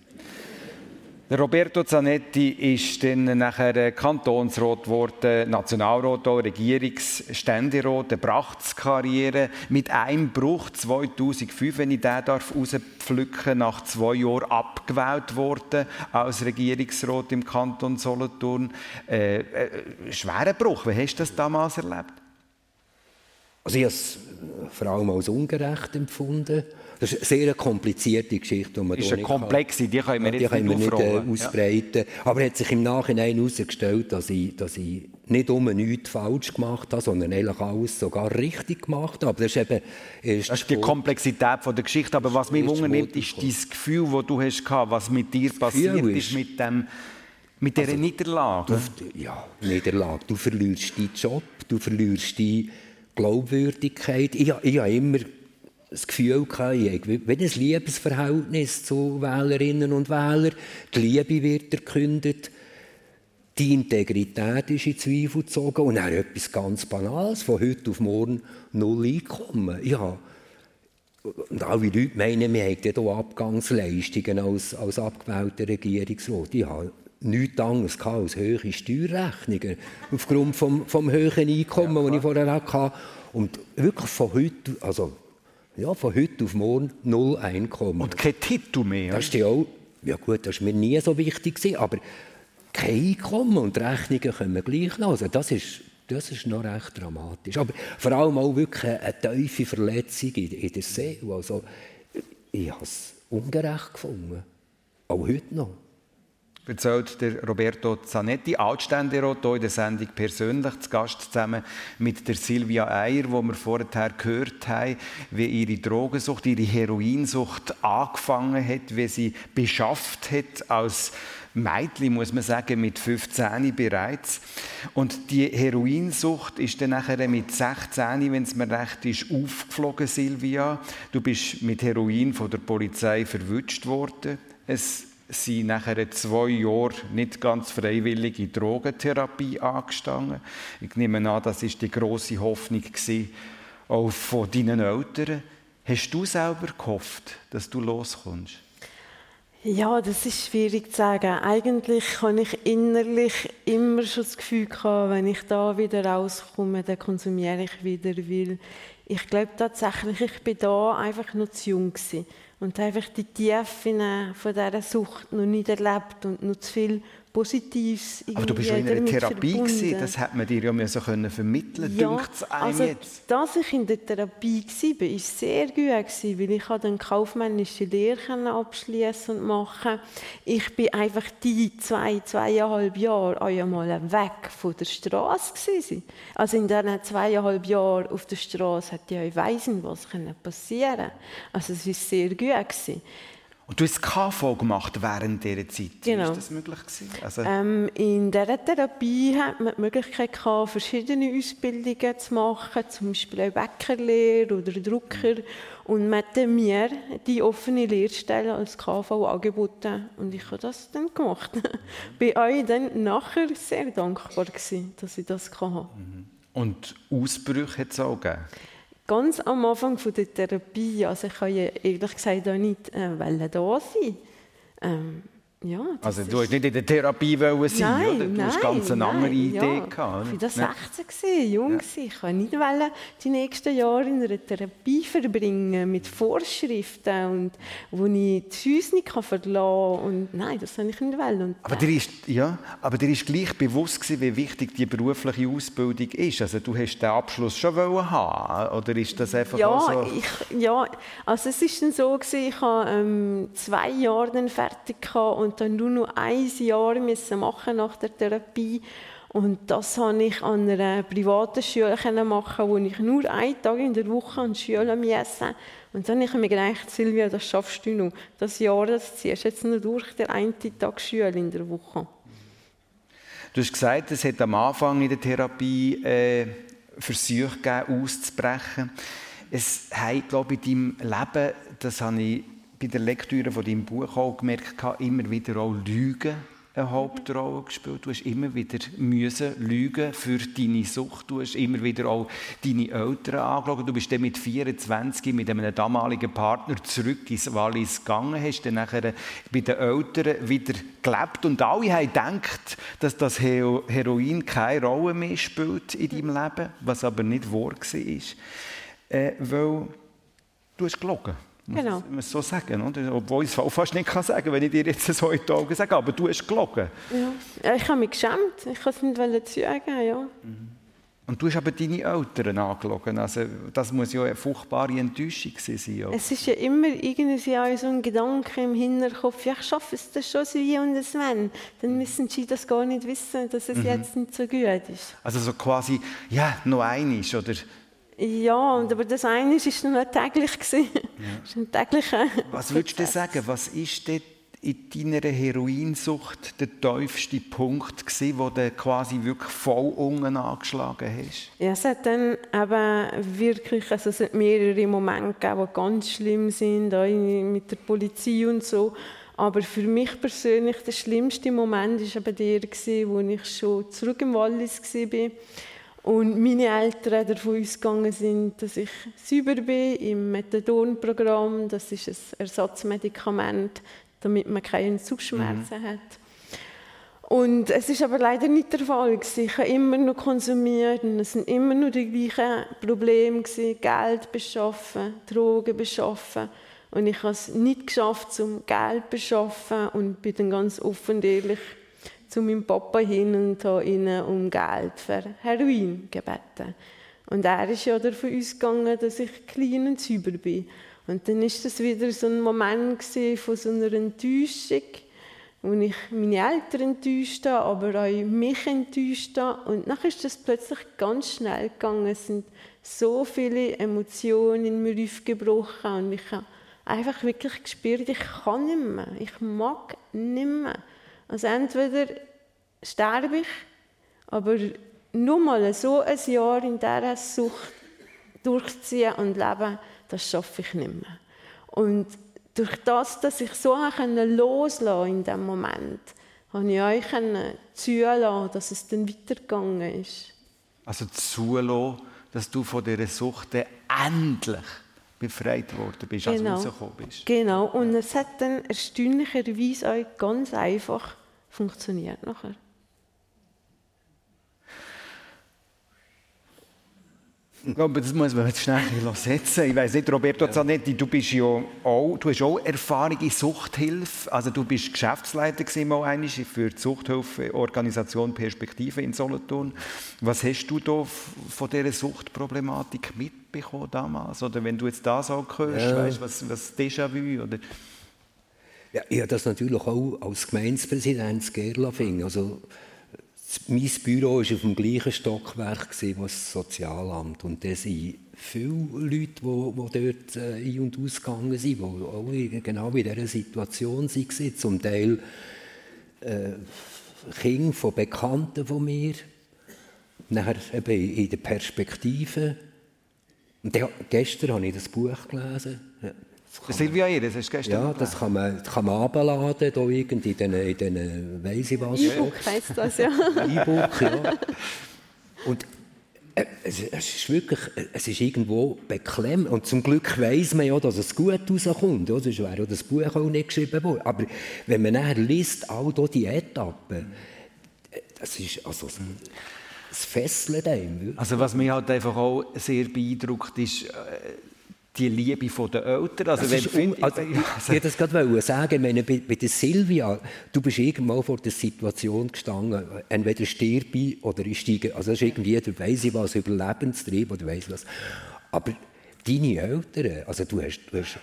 Roberto Zanetti ist dann nachher Kantonsrat geworden, Nationalrat, auch Regierungsständerat, eine Brachtskarriere mit einem Bruch 2005, wenn ich den darf rauspflücken, nach zwei Jahren abgewählt worden als Regierungsrat im Kanton Solothurn. Äh, äh, schwerer Bruch, wie hast du das damals erlebt? Also ich habe es vor allem als ungerecht empfunden. Das ist eine sehr komplizierte Geschichte. Die ist eine komplexe, die können wir nicht, die können wir nicht äh, ausbreiten. Ja. Aber es hat sich im Nachhinein herausgestellt, dass ich, dass ich nicht um nichts falsch gemacht habe, sondern eigentlich alles sogar richtig gemacht habe. Aber das ist eben erst das ist die Komplexität von der Geschichte. Aber was mich wundert, ist dein Gefühl, das du hast, was mit dir passiert ist, ist mit dem mit dieser also, Niederlage? Du, ja, Niederlage. Du verlierst deinen Job, du verlierst die Glaubwürdigkeit. Ich, ich habe immer das Gefühl gehabt, ich ein Liebesverhältnis zu Wählerinnen und Wählern. Die Liebe wird erkündet. Die Integrität ist in Zweifel gezogen. Und dann etwas ganz Banales, von heute auf morgen null Einkommen. Ja. Und alle Leute meinen, wir hätten hier Abgangsleistungen als, als abgewählter Regierungsrat. Ich habe nichts anderes als hohe Steuerrechnungen aufgrund vom, vom hohen Einkommen, ja, das ich vorher hatte. Und wirklich von heute, also ja, von heute auf morgen null Einkommen. Und kein Titel mehr. Das ist ja auch, ja gut, das war mir nie so wichtig, gewesen, aber kein Einkommen und Rechnungen können wir gleich noch. Also das ist, das ist noch recht dramatisch. Aber vor allem auch wirklich eine tiefe Verletzung in, in der Seele. Also, ich habe es ungerecht gefunden. Auch heute noch erzählt der Roberto Zanetti, Altständerat, hier in der Sendung persönlich zu Gast zusammen mit der Silvia Eier, wo wir vorher gehört haben, wie ihre Drogensucht, ihre Heroinsucht angefangen hat, wie sie beschafft hat als Mädchen, muss man sagen, mit 15 bereits. Und die Heroinsucht ist dann nachher mit 16, wenn es mir recht ist, aufgeflogen, Silvia. Du bist mit Heroin von der Polizei verwünscht worden. Es sind nachher zwei Jahre nicht ganz freiwillige Drogentherapie angestanden. Ich nehme an, das ist die große Hoffnung auch von deinen Eltern. Hast du selber gehofft, dass du loskommst? Ja, das ist schwierig zu sagen. Eigentlich habe ich innerlich immer schon das Gefühl gehabt, wenn ich da wieder rauskomme, dann konsumiere ich wieder, weil ich glaube tatsächlich, ich bin da einfach noch zu jung gewesen und einfach die Tiefen von dieser Sucht noch nicht erlebt und noch zu viel Positives Aber du bist ja in einer Therapie gewesen, das hat man dir ja müssen können vermitteln ja, also, jetzt. dass ich in der Therapie war, war sehr gut gewesen, weil ich dann kaufmännische Lehre abschließen und machen. Ich bin einfach die zwei zweieinhalb Jahre einmal weg von der Straße gewesen. Also in diesen zweieinhalb Jahren auf der Straße hätte ich weiss nicht, was passieren. Also es war sehr gut gewesen. Und du hast KV gemacht während dieser Zeit. Genau. Wie das möglich Also ähm, in dieser Therapie hat man die Möglichkeit gehabt, verschiedene Ausbildungen zu machen, zum Beispiel auch Bäckerlehre oder Drucker. Und man hat mir die offene Lehrstelle als KV angeboten. Und ich habe das dann gemacht. <laughs> Bin euch dann nachher sehr dankbar gewesen, dass ich das hatte. Mhm. Und Ausbrüche hat es auch gegeben? Ganz am Anfang von der Therapie, also ich habe ja ehrlich gesagt auch nicht äh, da sein. Ähm, ja, also du hast nicht in der Therapie wollen sein, nein, oder? Du nein, hast ganz eine andere nein, Idee ja. gehabt. Ich war 16, gewesen, jung. Ja. Ich wollte nicht wollen, die nächsten Jahre in einer Therapie verbringen mit Vorschriften und wo ich die Häuser nicht verlassen kann. Und nein, das wollte ich nicht wollen. aber, dir ist, ja, aber dir ist gleich bewusst gewesen, wie wichtig die berufliche Ausbildung ist. Also du hast den Abschluss schon wollen haben oder ist das einfach ja, so? Ich, ja, also es ist dann so gewesen, ich habe ähm, zwei Jahre dann fertig gehabt und dann nur noch ein Jahr müssen machen nach der Therapie. Und das konnte ich an einer privaten Schule machen, wo ich nur einen Tag in der Woche an die Schule musste. Und dann habe ich mir gedacht, Silvia, das schaffst du noch. Das Jahr, das ziehst du jetzt nur durch, der einen Tag Schule in der Woche. Du hast gesagt, es hat am Anfang in der Therapie äh, Versuche gegeben, auszubrechen. Es hat, glaube ich, in deinem Leben, das habe ich bei der Lektüre von deinem Buch auch gemerkt, immer wieder auch Lügen eine Hauptrolle gespielt. Du hast immer wieder müssen lügen für deine Sucht. Du hast immer wieder auch deine Eltern angeschaut. Du bist dann mit 24 mit einem damaligen Partner zurück ins Wallis gegangen, hast dann nachher bei den Eltern wieder gelebt und alle haben gedacht, dass das Heroin keine Rolle mehr spielt in deinem Leben, was aber nicht wahr war. Äh, weil du hast gelogen. Genau. Muss man so sagen, oder? Obwohl ich es auch fast nicht kann sagen wenn ich dir jetzt so in die Augen sage, aber du hast gelogen. Ja. Ich habe mich geschämt, ich wollte es nicht sagen, ja. Mhm. Und du hast aber deine Eltern angelogen, also das muss ja eine furchtbare Enttäuschung sein. Ja. Es ist ja immer irgendwie so ein Gedanke im Hinterkopf, ja, ich schaffe es das schon so wie und es wenn, dann müssen sie das gar nicht wissen, dass es mhm. jetzt nicht so gut ist. Also so quasi, ja, noch einiges, oder ja, aber das eine war noch täglich. Ja. <laughs> Ein täglicher was würdest du sagen, was ist denn in deiner Heroinsucht der tiefste Punkt gewesen, wo du quasi wirklich voll unten angeschlagen hast? Ja, es hat dann eben wirklich, also es hat mehrere Momente gegeben, die ganz schlimm sind, auch mit der Polizei und so. Aber für mich persönlich der schlimmste Moment war eben der, wo ich schon zurück im Wallis war und meine Eltern davon ausgegangen sind, dass ich sauber bin im Methadonprogramm. Das ist ein Ersatzmedikament, damit man keine Entzugsschmerzen mhm. hat. Und es ist aber leider nicht der Fall. Ich habe immer noch konsumiert und es sind immer noch die gleichen Probleme. Geld beschaffen, Drogen beschaffen. Und ich habe es nicht geschafft, zum Geld zu beschaffen und bin dann ganz offen und ehrlich zu meinem Papa hin und habe ihn um Geld für Heroin gebeten. Und er ist ja davon ausgegangen, dass ich klein und sauber bin. Und dann ist das wieder so ein Moment von so einer Enttäuschung, wo ich meine Eltern enttäuscht habe, aber auch mich enttäuscht habe. Und dann ist das plötzlich ganz schnell gegangen. Es sind so viele Emotionen in mir aufgebrochen und ich habe einfach wirklich gespürt, ich kann nicht mehr, ich mag nicht mehr. Also entweder sterbe ich, aber nur mal so ein Jahr in dieser Sucht durchziehen und leben, das schaffe ich nicht mehr. Und durch das, dass ich so loslassen in diesem Moment, habe ich euch zulassen, dass es dann weitergegangen ist. Also zulassen, dass du von dieser Sucht endlich befreit worden bist, genau. als du rausgekommen bist. Genau, und es hat dann erstaunlicherweise auch ganz einfach funktioniert nachher. <laughs> Ich glaube, das muss man jetzt schnell setzen. Ich weiß nicht, Roberto Zanetti, du bist ja auch, du hast auch Erfahrung in Suchthilfe. Also du bist Geschäftsleiter mal für die Suchthilfeorganisation Perspektive in Solothurn. Was hast du da von dieser Suchtproblematik mitbekommen damals? Oder wenn du jetzt das auch hörst, ja. weißt, was, was Déjà-vu oder... Ja, ich habe das natürlich auch als Gemeindepräsident Gerlafing. Also mein Büro war auf dem gleichen Stockwerk wie das Sozialamt. Und da sind viele Leute, die, dort äh, ein- und ausgegangen sind, die auch genau in dieser Situation waren. Zum Teil äh, Kinder von Bekannten von mir. Nachher eben in der Perspektive. Und gestern habe ich das Buch gelesen. Silvia Eres, hast du gestern Ja, das kann man, kann man abladen, da irgendwie in diesen, in diesen weiss ich was. E-Book heisst das, ja. <laughs> E-Book, ja. Und äh, es, es, ist wirklich, es ist irgendwo beklemmend. Und zum Glück weiss man ja, dass es gut rauskommt. Ja, sonst wäre ja das Buch auch nicht geschrieben worden. Aber wenn man nachher liest, all die Etappen, das ist, also, es fesselt einem. Also was mich halt einfach auch sehr beeindruckt ist, äh, die Liebe der Eltern. Also, wenn, find, <laughs> also, ich, ich wollte das gerade sagen. Ich meine, bei, bei der Silvia, du bist irgendwann vor der Situation gestanden, entweder stirbe ich oder ich steige. Also das ist irgendwie, du weiss ich was, Überlebenstrieb oder weiss was. Aber deine Eltern, also du hast, du hast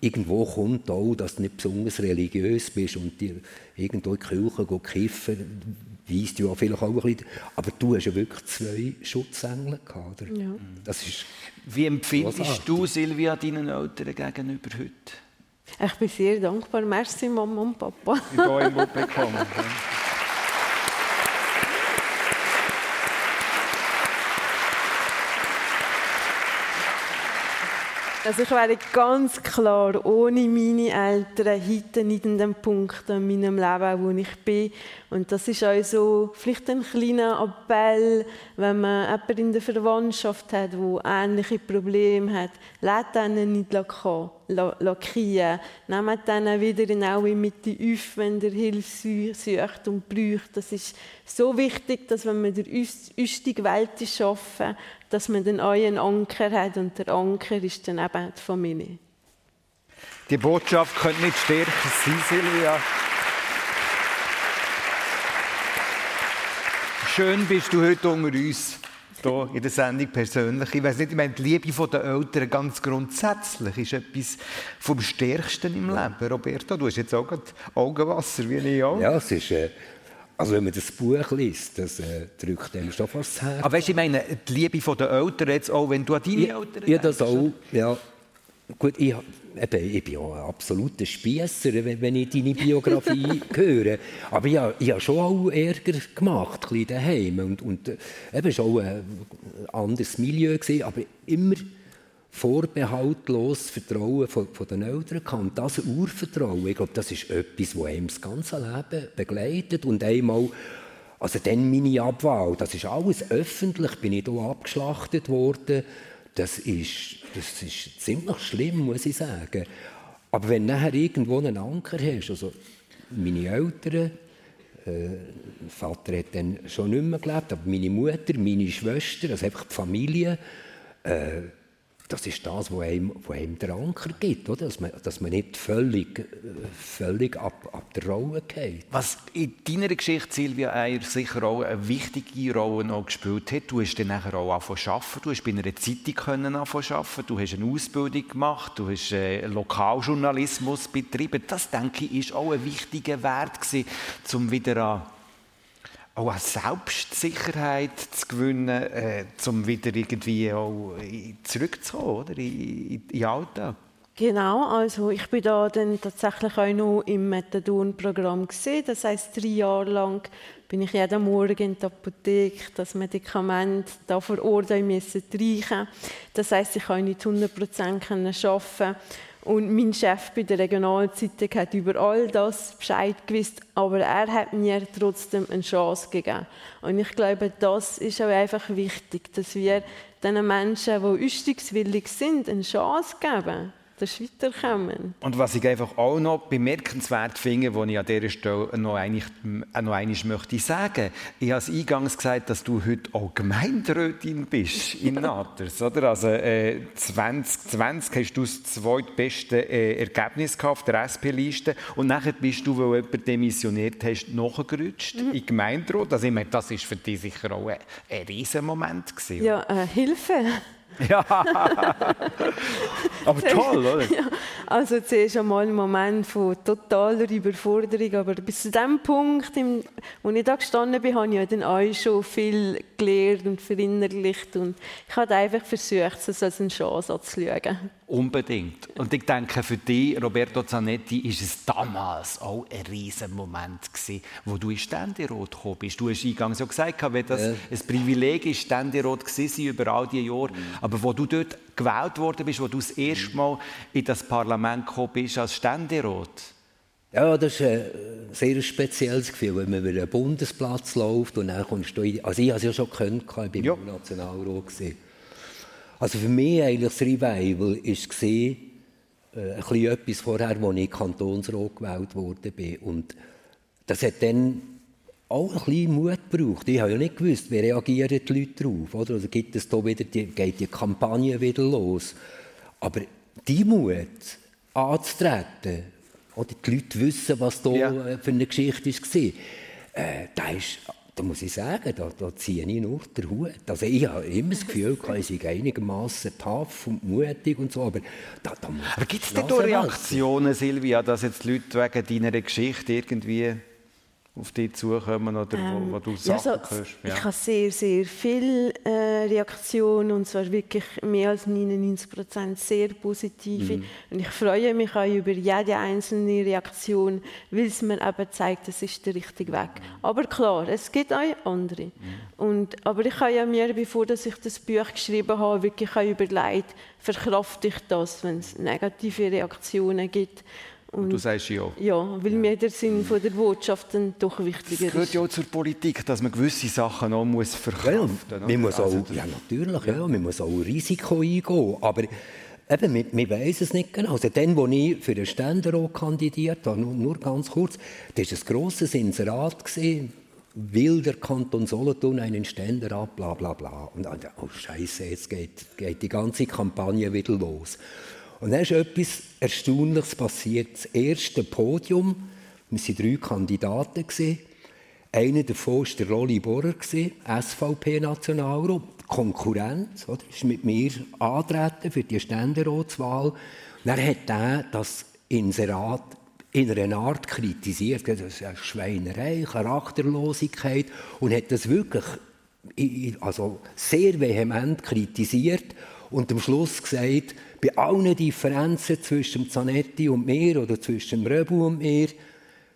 irgendwo kommt auch, dass du nicht besonders religiös bist und dir irgendwo in die Kirche kiffen, weisst du ja vielleicht auch ein bisschen. Aber du hast ja wirklich zwei Schutzengel gehabt. Oder? Ja. Das ist Wie empfindest du, Silvia, deinen Eltern gegenüber heute? Ich bin sehr dankbar. Merci, Mama und Papa. Die hier im bekommen. Also ich wäre ganz klar ohne meine Eltern heute nicht in dem Punkt in meinem Leben, wo ich bin. Und das ist auch so vielleicht ein kleiner Appell, wenn man jemanden in der Verwandtschaft hat, der ähnliche Probleme hat. Lasst ihnen nicht lackieren. Nehmt ihnen wieder in eure Mitte auf, wenn ihr Hilfe sucht und braucht. Das ist so wichtig, dass wenn wir die üstige Welt schaffen, dass man dann einen Anker hat und der Anker ist dann eben die Familie. Die Botschaft könnte nicht stärker sein, Silvia. Schön bist du heute unter uns hier in der Sendung persönlich. Ich weiß nicht, ich meine, die Liebe der Eltern ganz grundsätzlich ist etwas vom Stärksten im Leben. Roberto, du hast jetzt auch Augenwasser, wie ich auch. Ja, es ist... Äh also wenn man das Buch liest, das äh, drückt einem schon fast das Herz. Aber weißt, ich meine, die Liebe der Eltern jetzt auch, wenn du an deine ich, Eltern Ja, das auch, ja. Gut, ich, eben, ich bin ja ein absoluter Spiesser, wenn, ich deine Biografie <laughs> höre. Aber ich, ich habe schon auch Ärger gemacht, ein daheim. Und, und äh, eben, es war auch ein anderes Milieu, gewesen, aber immer vorbehaltlos Vertrauen von, von den Eltern kann. Das Urvertrauen, ich glaube, das ist etwas, das einem das ganze Leben begleitet und einmal also dann meine Abwahl, das ist alles öffentlich, bin ich hier abgeschlachtet worden. Das ist, das ist ziemlich schlimm, muss ich sagen. Aber wenn du nachher irgendwo einen Anker hast, also meine Eltern, äh, Vater hat dann schon nicht mehr gelebt, aber meine Mutter, meine Schwester, also einfach die Familie, äh, das ist das, was einem, was einem der Anker gibt, oder? Dass, man, dass man nicht völlig, völlig ab, ab der Rolle geht. Was in deiner Geschichte, Silvia Eier, sicher auch eine wichtige Rolle noch gespielt hat, du hast dann auch angefangen zu arbeiten, du hast bei einer Zeitung können anfangen zu arbeiten, du hast eine Ausbildung gemacht, du hast äh, Lokaljournalismus betrieben. Das, denke ich, ist auch ein wichtiger Wert um wieder an auch eine Selbstsicherheit zu gewinnen, äh, um wieder irgendwie auch zurückzukommen oder? in, in, den Alltag. Genau, also ich bin da dann tatsächlich auch noch im Methadon-Programm gesehen. Das heißt, drei Jahre lang bin ich jeden Morgen in der Apotheke, das Medikament da vor Ort reichen. Das heißt, ich konnte nicht 100 Prozent arbeiten Und mein Chef bei der Regionalzeitung hat über all das Bescheid gewusst, aber er hat mir trotzdem eine Chance gegeben. Und ich glaube, das ist auch einfach wichtig, dass wir den Menschen, die üstungswillig sind, eine Chance geben das Weiterkommen. Und was ich einfach auch noch bemerkenswert finde, was ich an dieser Stelle noch einmal, äh, noch einmal möchte sagen, ich habe eingangs gesagt, dass du heute auch Gemeinderätin bist <laughs> in Natters, oder? Also äh, 2020 hast du das zweitbeste äh, Ergebnis auf der SP-Liste und nachher bist du, weil jemand demissioniert hast, nachgerutscht mhm. in Gemeinderat. Also ich meine, das ist für dich sicher auch ein, ein Riesenmoment gewesen. Ja, äh, Hilfe. <laughs> Ja, aber toll, oder? <laughs> Ja, also zuerst einmal ein Moment von totaler Überforderung, aber bis zu dem Punkt, wo ich da gestanden bin, habe ich dann auch schon viel gelernt und verinnerlicht und ich habe einfach versucht, es als eine Chance anzuschauen. Unbedingt. Und ich denke, für dich, Roberto Zanetti, ist es damals auch ein riesen Moment gewesen, wo du in Ständerat gekommen bist. Du hast eingangs ja gesagt, wenn das ja. ein Privileg ist, Ständerat gewesen über all diese Jahre, mhm. aber wo du dort gewählt worden bist, wo du das erste Mal in das Parlament gekommen bist als Ständerat, ja, das ist ein sehr spezielles Gefühl, wenn man über einen Bundesplatz läuft und dann kommst du in, Also ich habe es ja schon gekannt, ich war ja. im Nationalrat. Gewesen. Also für mich eigentlich das Revival war äh, ein bisschen etwas vorher, als ich Kantonsrat gewählt wurde. Und das hat dann auch ein bisschen Mut gebraucht. Ich habe ja nicht gewusst, wie reagieren die Leute darauf. Oder? Also gibt es da wieder die, geht die Kampagne wieder los. Aber die Mut anzutreten, oder die Leute wissen, was da ja. für eine Geschichte war, äh, da ist da muss ich sagen, da, da ziehe ich nur den Hut. Also ich habe immer das Gefühl, ich sei einigermaßen tough und mutig und so, aber da, da Aber gibt es denn da Reaktionen, Silvia, dass jetzt die Leute wegen deiner Geschichte irgendwie auf dich zukommen oder ähm, wo, wo, du Sachen ja, so, hörst? Ja. Ich habe sehr, sehr viele äh, Reaktionen und zwar wirklich mehr als 99 Prozent sehr positive. Mhm. Und ich freue mich auch über jede einzelne Reaktion, weil es mir eben zeigt, das ist der richtige Weg. Aber klar, es gibt auch andere. Mhm. Und, aber ich habe ja mir, bevor dass ich das Buch geschrieben habe, wirklich auch überlegt, verkrafte ich das, wenn es negative Reaktionen gibt. Und du sagst ja. Ja, weil ja. mir der Sinn von der Botschaft dann doch wichtiger ist. Es gehört ja auch zur Politik, dass man gewisse Sachen auch muss verkraften muss. Ja, muss also, ja, natürlich, ja. ja. man muss auch Risiko eingehen. Aber eben, wir, wir wissen es nicht genau. Also dann, als ich für den Ständerat kandidiert habe, nur, nur ganz kurz, das war ein grosses Inserat, gewesen, will der Kanton Solothurn einen Ständerat, bla bla bla. Und dann, oh Scheiße, jetzt geht, geht die ganze Kampagne wieder los. Und dann ist etwas Erstaunliches passiert. Das erste Podium, wir waren drei Kandidaten. Einer davon war der Rolli Bohrer, SVP-Nationalrat, Konkurrent, oder? ist mit mir antreten für die Ständeratswahl. Dann hat er das Inserat in einer Art kritisiert. Das ist eine Schweinerei, Charakterlosigkeit und hat das wirklich also sehr vehement kritisiert und am Schluss gesagt, bei allen Differenzen zwischen Zanetti und mir oder zwischen Röbu und mir,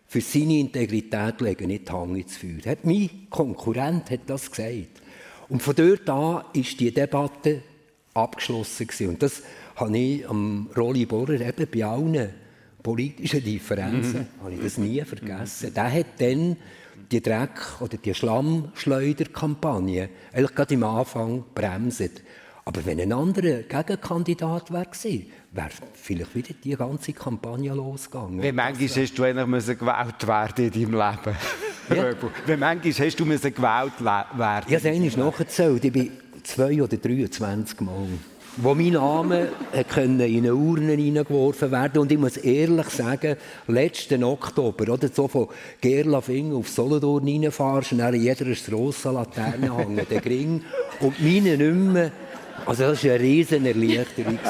für seine Integrität legen nicht die Hand ins Feuer. Hat mein Konkurrent hat das gesagt. Und von dort an ist die Debatte abgeschlossen gewesen. Und das habe ich am Rolli Bohrer eben bei allen politischen Differenzen, mhm. habe ich das nie vergessen. Der hat dann die Dreck- oder die Schlammschleuderkampagne eigentlich gerade am Anfang bremset. Aber wenn ein anderer Gegenkandidat wäre wäre vielleicht wieder die ganze Kampagne losgegangen. Wie manchmal hast du eigentlich gewählt werden in deinem Leben? Ja. <laughs> Wie manchmal hast du gewählt werden? Ich habe es eigentlich nachgezählt. Ich bin zwei oder 23 Mal wo mein Name <laughs> in eine Urne hineingeworfen werden Und ich muss ehrlich sagen, letzten Oktober, oder so von Gerlafing auf Solothurn reinfahrst und dann in jeder Strasse Laterne hängen, der Gring, und meine nicht mehr also das war eine riesen Erleichterung. <laughs>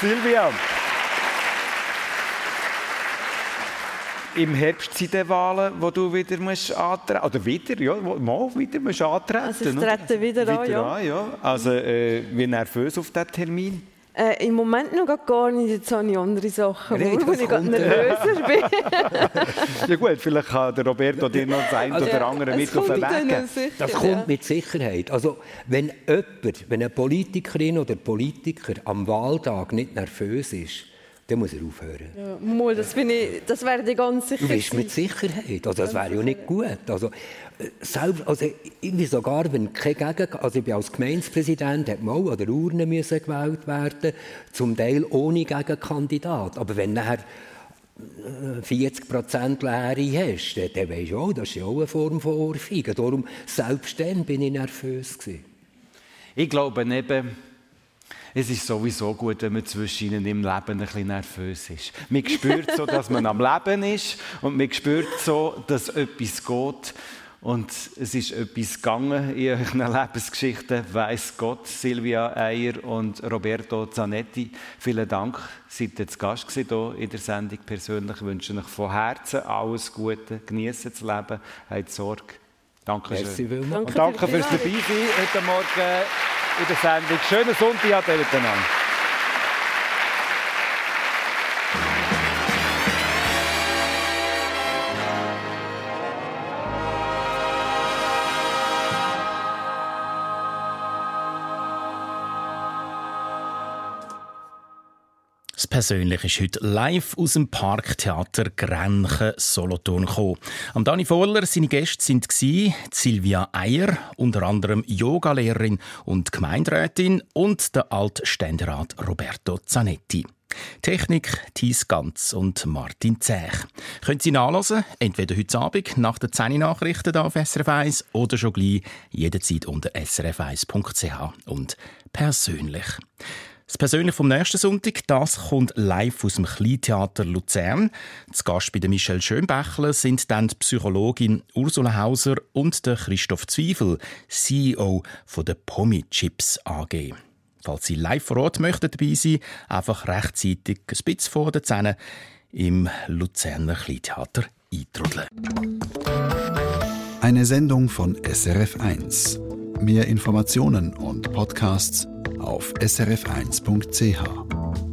Silvia. Im Herbst sind die Wahlen, wo du wieder musst antreten oder wieder, ja, mal wieder musst antreten. Also es treten wieder, wieder an, ja. An, ja. Also äh, wie nervös auf diesen Termin? Äh, Im Moment noch gar nicht, jetzt habe ich andere Sachen, wo ich gerade nervöser bin. <laughs> ja gut, vielleicht kann der Roberto dir noch das eine oder andere mit auf den Weg. Das kommt mit Sicherheit. Also wenn jemand, wenn eine Politikerin oder Politiker am Wahltag nicht nervös ist, dann muss er aufhören. Ja, mal, das, das wäre die ganz sicher. Du bist mit Sicherheit. Also, das wäre ja nicht gut. Also, äh, selbst, also irgendwie sogar, wenn kein Gegen... Also ich bin als Gemeindepräsident, hat man auch an der Urne müssen gewählt werden, zum Teil ohne Gegenkandidat. Aber wenn nachher 40 Prozent Leere hast, dann, dann weisst du auch, das ist ja auch eine Form von Ohrfeigen. Darum, selbst dann bin ich nervös gewesen. Ich glaube eben, es ist sowieso gut, wenn man zwischen ihnen im Leben ein bisschen nervös ist. Man spürt so, dass man am Leben ist und man spürt so, dass etwas geht. Und es ist etwas gegangen in euren Lebensgeschichten, weiß Gott, Silvia Eier und Roberto Zanetti. Vielen Dank, seid jetzt Gast hier in der Sendung persönlich. Ich wünsche euch von Herzen alles Gute, genießen das Leben, habt Sorge. Dankeschön. Danke und danke fürs Dabeisein heute Morgen in der Sendung. Schönen Sonntag miteinander. Das Persönliche ist heute live aus dem Parktheater Grenchen Solothurn gekommen. Am Dani Voller seine Gäste sind Silvia Eier, unter anderem Yogalehrerin und Gemeinderätin und der Altständerat Roberto Zanetti. Technik Thies Ganz und Martin Zech. Können Sie nachlesen, entweder heute Abend nach den 10 Nachrichten auf SRF 1 oder schon gleich jederzeit unter srf1.ch und persönlich. Das Persönliche vom nächsten Sonntag, das kommt live aus dem Kleintheater Luzern. Zu Gast bei Michelle Schönbächler sind dann die Psychologin Ursula Hauser und der Christoph Zwiefel, CEO von der Pommi Chips AG. Falls Sie live vor Ort möchten dabei sein, einfach rechtzeitig ein bisschen vor den Zähnen im Luzerner Kleintheater eintrudeln. Eine Sendung von SRF1. Mehr Informationen und Podcasts auf srf1.ch.